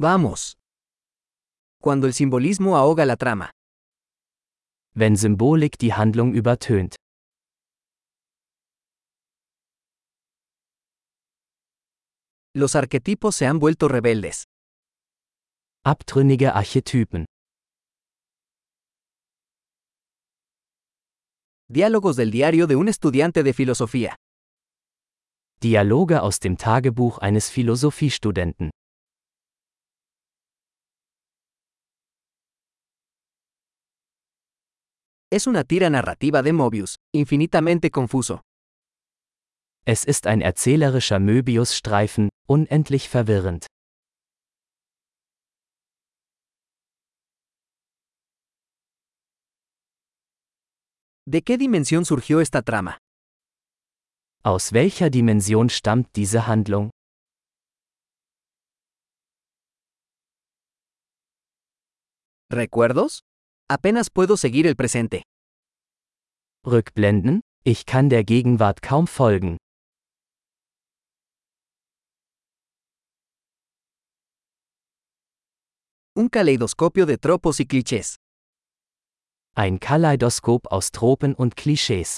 Vamos. Cuando el simbolismo ahoga la trama. Wenn Symbolik die Handlung übertönt. Los arquetipos se han vuelto rebeldes. Abtrünnige Archetypen. Diálogos del diario de un estudiante de filosofía. Dialoge aus dem Tagebuch eines Philosophiestudenten. Es una tira narrativa de Mobius, infinitamente confuso. Es ist ein erzählerischer Möbius-Streifen, unendlich verwirrend. ¿De qué dimensión surgió esta trama? Aus welcher Dimension stammt diese Handlung? ¿Recuerdos? Apenas puedo seguir el presente. Rückblenden? Ich kann der Gegenwart kaum folgen. Un caleidoscopio de tropos y clichés. Ein Kaleidoskop aus Tropen und Klischees.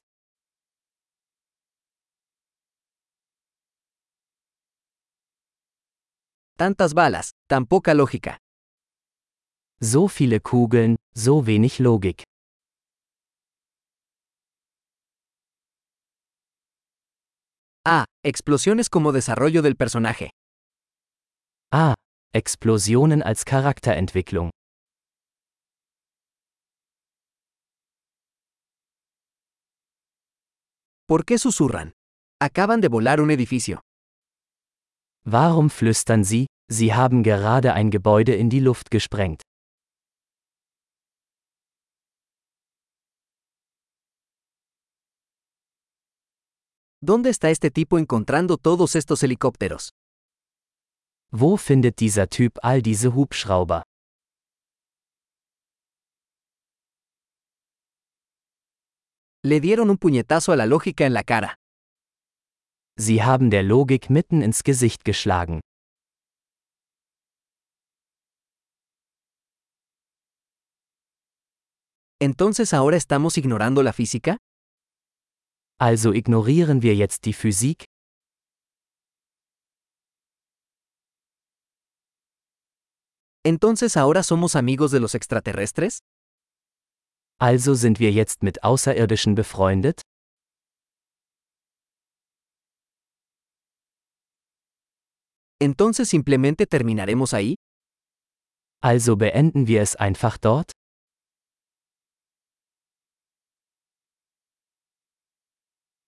Tantas balas, tan poca lógica. So viele Kugeln, so wenig Logik. Ah, explosiones como desarrollo del personaje. Ah, Explosionen als Charakterentwicklung. ¿Por qué susurran? Acaban de volar un edificio. Warum flüstern Sie? Sie haben gerade ein Gebäude in die Luft gesprengt. ¿Dónde está este tipo encontrando todos estos helicópteros? Wo findet dieser Typ all diese Hubschrauber? Le dieron un puñetazo a la lógica en la cara. Sie haben der Logik mitten ins Gesicht geschlagen. ¿Entonces ahora estamos ignorando la física? Also ignorieren wir jetzt die Physik? ¿Entonces ahora somos amigos de los extraterrestres? Also sind wir jetzt mit Außerirdischen befreundet? ¿Entonces simplemente terminaremos ahí? Also beenden wir es einfach dort?